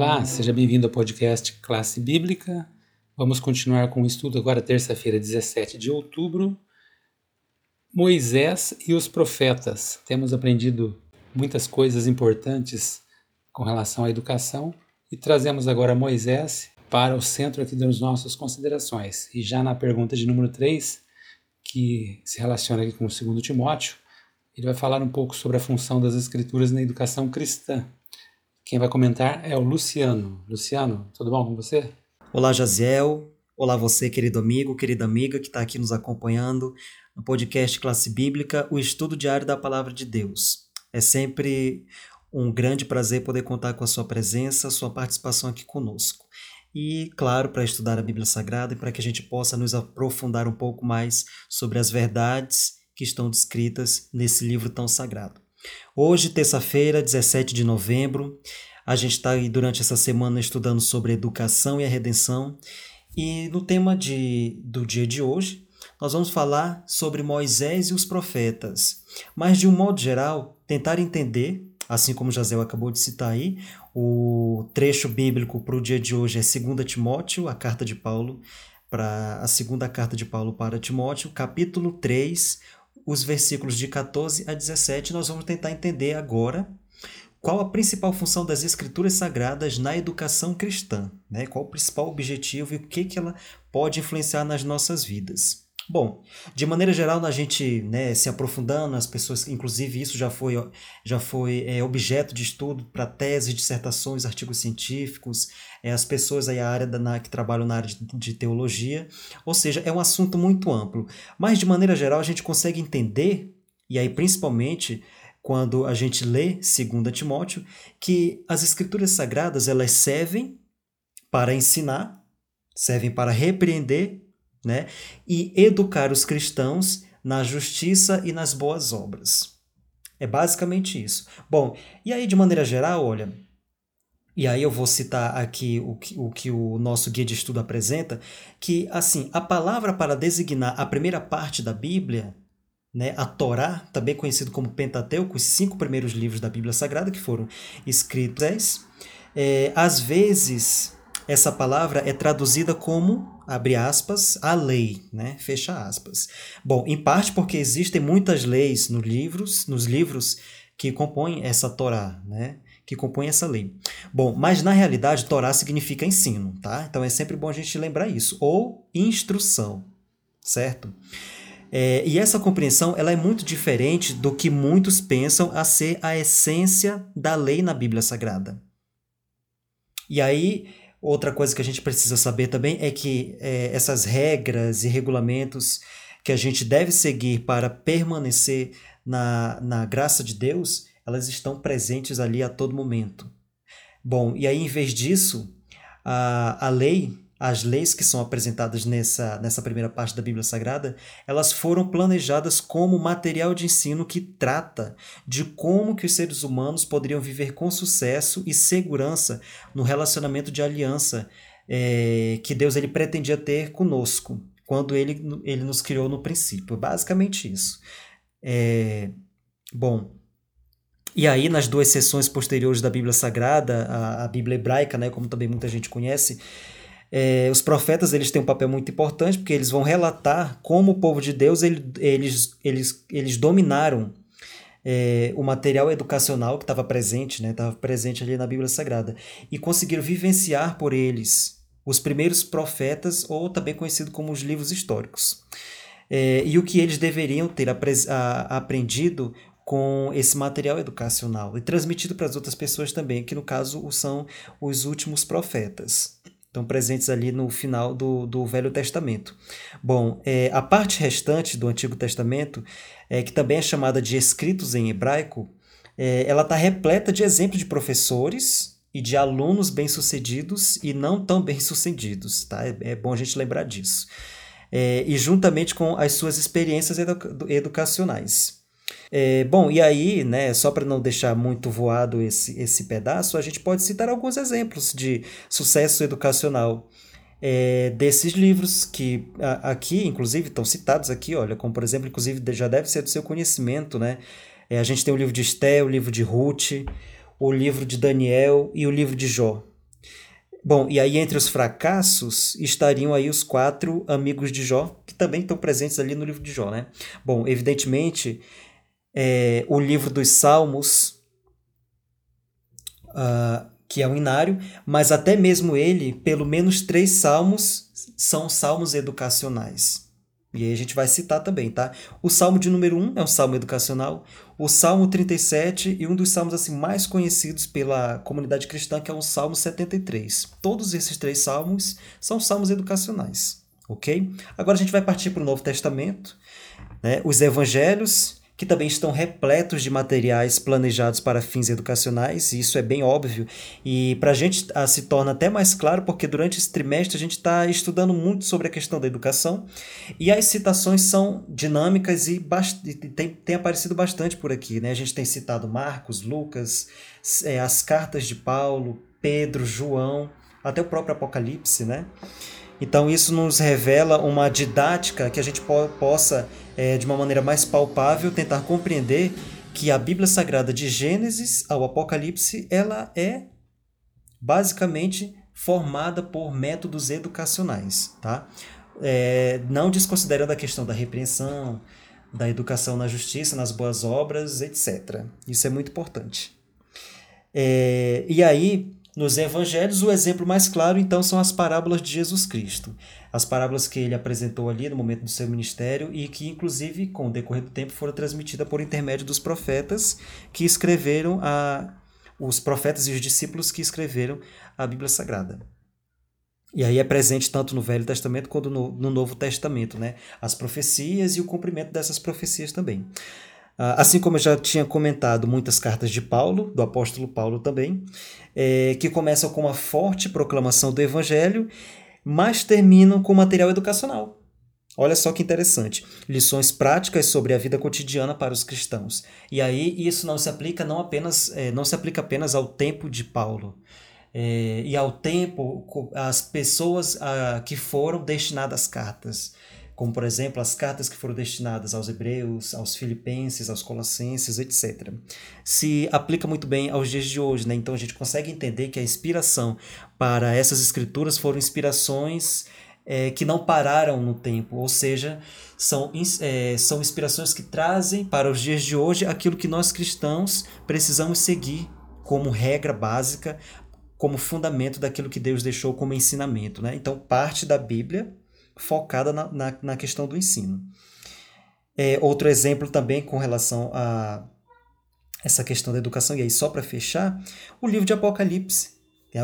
Olá, seja bem-vindo ao podcast Classe Bíblica. Vamos continuar com o estudo agora, terça-feira, 17 de outubro. Moisés e os profetas. Temos aprendido muitas coisas importantes com relação à educação e trazemos agora Moisés para o centro aqui das nossas considerações. E já na pergunta de número 3, que se relaciona aqui com o segundo Timóteo, ele vai falar um pouco sobre a função das escrituras na educação cristã. Quem vai comentar é o Luciano. Luciano, tudo bom com você? Olá, Jaziel. Olá, você, querido amigo, querida amiga que está aqui nos acompanhando no podcast Classe Bíblica, o estudo diário da Palavra de Deus. É sempre um grande prazer poder contar com a sua presença, sua participação aqui conosco. E, claro, para estudar a Bíblia Sagrada e para que a gente possa nos aprofundar um pouco mais sobre as verdades que estão descritas nesse livro tão sagrado. Hoje, terça-feira, 17 de novembro, a gente está aí durante essa semana estudando sobre educação e a redenção. E no tema de, do dia de hoje, nós vamos falar sobre Moisés e os profetas. Mas, de um modo geral, tentar entender assim como Jazel acabou de citar aí, o trecho bíblico para o dia de hoje é 2 Timóteo, a carta de Paulo, para a segunda carta de Paulo para Timóteo, capítulo 3, os versículos de 14 a 17. Nós vamos tentar entender agora qual a principal função das escrituras sagradas na educação cristã, né? qual o principal objetivo e o que, que ela pode influenciar nas nossas vidas. Bom, de maneira geral, a gente né, se aprofundando, as pessoas, inclusive isso já foi, já foi é, objeto de estudo para teses, dissertações, artigos científicos, é, as pessoas aí, a área da, na, que trabalham na área de, de teologia, ou seja, é um assunto muito amplo. Mas de maneira geral, a gente consegue entender, e aí principalmente quando a gente lê 2 Timóteo, que as escrituras sagradas elas servem para ensinar, servem para repreender né? e educar os cristãos na justiça e nas boas obras. É basicamente isso. Bom, e aí de maneira geral, olha, e aí eu vou citar aqui o que, o que o nosso guia de estudo apresenta, que assim, a palavra para designar a primeira parte da Bíblia, né, a Torá, também conhecido como Pentateuco, os cinco primeiros livros da Bíblia Sagrada que foram escritos, é, às vezes essa palavra é traduzida como, abre aspas, a lei, né? Fecha aspas. Bom, em parte porque existem muitas leis nos livros, nos livros que compõem essa Torá, né? Que compõem essa lei. Bom, mas na realidade, Torá significa ensino, tá? Então é sempre bom a gente lembrar isso. Ou instrução, certo? É, e essa compreensão ela é muito diferente do que muitos pensam a ser a essência da lei na Bíblia Sagrada. E aí Outra coisa que a gente precisa saber também é que é, essas regras e regulamentos que a gente deve seguir para permanecer na, na graça de Deus, elas estão presentes ali a todo momento. Bom, e aí em vez disso, a, a lei as leis que são apresentadas nessa, nessa primeira parte da Bíblia Sagrada, elas foram planejadas como material de ensino que trata de como que os seres humanos poderiam viver com sucesso e segurança no relacionamento de aliança é, que Deus ele pretendia ter conosco, quando ele, ele nos criou no princípio. Basicamente isso. É, bom, e aí, nas duas sessões posteriores da Bíblia Sagrada, a, a Bíblia hebraica, né, como também muita gente conhece, é, os profetas eles têm um papel muito importante porque eles vão relatar como o povo de Deus ele, eles, eles, eles dominaram é, o material educacional que estava presente, né, estava presente ali na Bíblia Sagrada. E conseguiram vivenciar por eles os primeiros profetas ou também conhecido como os livros históricos. É, e o que eles deveriam ter a, aprendido com esse material educacional e transmitido para as outras pessoas também, que no caso são os últimos profetas estão presentes ali no final do, do Velho Testamento. Bom, é, a parte restante do Antigo Testamento, é, que também é chamada de escritos em hebraico, é, ela está repleta de exemplos de professores e de alunos bem-sucedidos e não tão bem-sucedidos. Tá? É, é, bom a gente lembrar disso. É, e juntamente com as suas experiências educacionais. É, bom, e aí, né, só para não deixar muito voado esse, esse pedaço, a gente pode citar alguns exemplos de sucesso educacional é, desses livros que a, aqui, inclusive, estão citados aqui, olha, como por exemplo, inclusive já deve ser do seu conhecimento, né? É, a gente tem o livro de Esté, o livro de Ruth, o livro de Daniel e o livro de Jó. Bom, e aí entre os fracassos estariam aí os quatro amigos de Jó, que também estão presentes ali no livro de Jó, né? Bom, evidentemente, é, o livro dos Salmos, uh, que é o inário, mas até mesmo ele, pelo menos três salmos são salmos educacionais. E aí a gente vai citar também, tá? O Salmo de número 1 é um salmo educacional, o Salmo 37 e um dos salmos assim mais conhecidos pela comunidade cristã, que é o Salmo 73. Todos esses três salmos são salmos educacionais, ok? Agora a gente vai partir para o Novo Testamento, né? Os evangelhos que também estão repletos de materiais planejados para fins educacionais, e isso é bem óbvio. E para a gente ah, se torna até mais claro, porque durante esse trimestre a gente está estudando muito sobre a questão da educação, e as citações são dinâmicas e, e tem, tem aparecido bastante por aqui. Né? A gente tem citado Marcos, Lucas, é, as cartas de Paulo, Pedro, João, até o próprio Apocalipse, né? Então, isso nos revela uma didática que a gente po possa, é, de uma maneira mais palpável, tentar compreender que a Bíblia Sagrada de Gênesis ao Apocalipse ela é basicamente formada por métodos educacionais, tá? É, não desconsiderando a questão da repreensão, da educação na justiça, nas boas obras, etc. Isso é muito importante. É, e aí, nos evangelhos, o exemplo mais claro, então, são as parábolas de Jesus Cristo. As parábolas que ele apresentou ali no momento do seu ministério e que, inclusive, com o decorrer do tempo, foram transmitidas por intermédio dos profetas que escreveram a. Os profetas e os discípulos que escreveram a Bíblia Sagrada. E aí é presente tanto no Velho Testamento quanto no, no Novo Testamento, né? As profecias e o cumprimento dessas profecias também. Ah, assim como eu já tinha comentado, muitas cartas de Paulo, do apóstolo Paulo também, é, que começam com uma forte proclamação do evangelho, mas terminam com material educacional. Olha só que interessante. Lições práticas sobre a vida cotidiana para os cristãos. E aí isso não se aplica não apenas é, não se aplica apenas ao tempo de Paulo é, e ao tempo as pessoas a, que foram destinadas cartas como por exemplo as cartas que foram destinadas aos hebreus, aos filipenses, aos colossenses, etc. Se aplica muito bem aos dias de hoje, né? Então a gente consegue entender que a inspiração para essas escrituras foram inspirações é, que não pararam no tempo, ou seja, são, é, são inspirações que trazem para os dias de hoje aquilo que nós cristãos precisamos seguir como regra básica, como fundamento daquilo que Deus deixou como ensinamento. Né? Então, parte da Bíblia focada na, na, na questão do ensino. É, outro exemplo também com relação a essa questão da educação, e aí só para fechar, o livro de Apocalipse, é,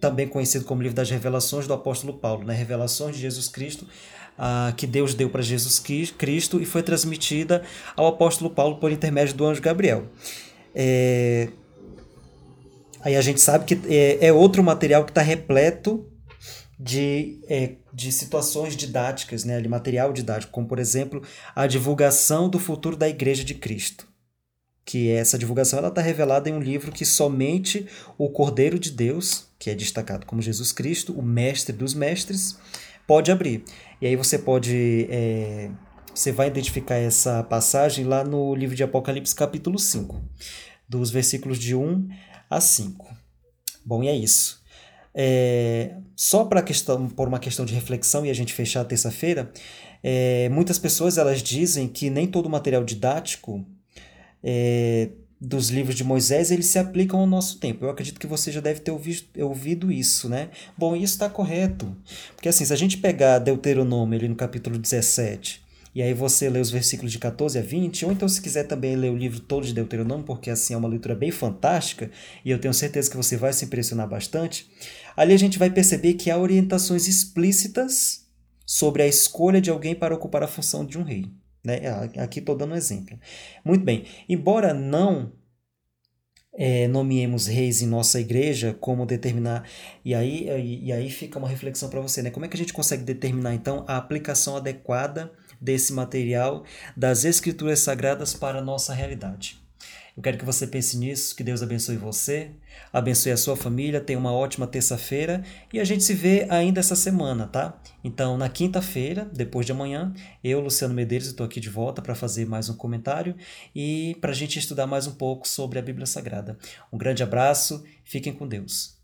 também conhecido como livro das revelações do apóstolo Paulo, né? revelações de Jesus Cristo, que Deus deu para Jesus Cristo e foi transmitida ao apóstolo Paulo por intermédio do anjo Gabriel. É, aí a gente sabe que é, é outro material que está repleto de, é, de situações didáticas, né, de material didático, como por exemplo a divulgação do futuro da Igreja de Cristo. Que essa divulgação está revelada em um livro que somente o Cordeiro de Deus, que é destacado como Jesus Cristo, o mestre dos mestres, pode abrir. E aí você pode. É, você vai identificar essa passagem lá no livro de Apocalipse, capítulo 5, dos versículos de 1 a 5. Bom, e é isso. É, só para questão, por uma questão de reflexão e a gente fechar a terça-feira, é, muitas pessoas elas dizem que nem todo o material didático é, dos livros de Moisés eles se aplicam ao nosso tempo. Eu acredito que você já deve ter ouvido, ouvido isso, né? Bom, isso está correto. Porque assim, se a gente pegar Deuteronômio ali no capítulo 17 e aí você lê os versículos de 14 a 20, ou então se quiser também ler o livro todo de Deuteronômio, porque assim é uma leitura bem fantástica, e eu tenho certeza que você vai se impressionar bastante. Ali a gente vai perceber que há orientações explícitas sobre a escolha de alguém para ocupar a função de um rei. Né? Aqui estou dando um exemplo. Muito bem, embora não é, nomeemos reis em nossa igreja, como determinar. E aí, e, aí fica uma reflexão para você, né? Como é que a gente consegue determinar então a aplicação adequada desse material das escrituras sagradas para a nossa realidade? Eu quero que você pense nisso, que Deus abençoe você, abençoe a sua família, tenha uma ótima terça-feira e a gente se vê ainda essa semana, tá? Então, na quinta-feira, depois de amanhã, eu, Luciano Medeiros, estou aqui de volta para fazer mais um comentário e para a gente estudar mais um pouco sobre a Bíblia Sagrada. Um grande abraço, fiquem com Deus.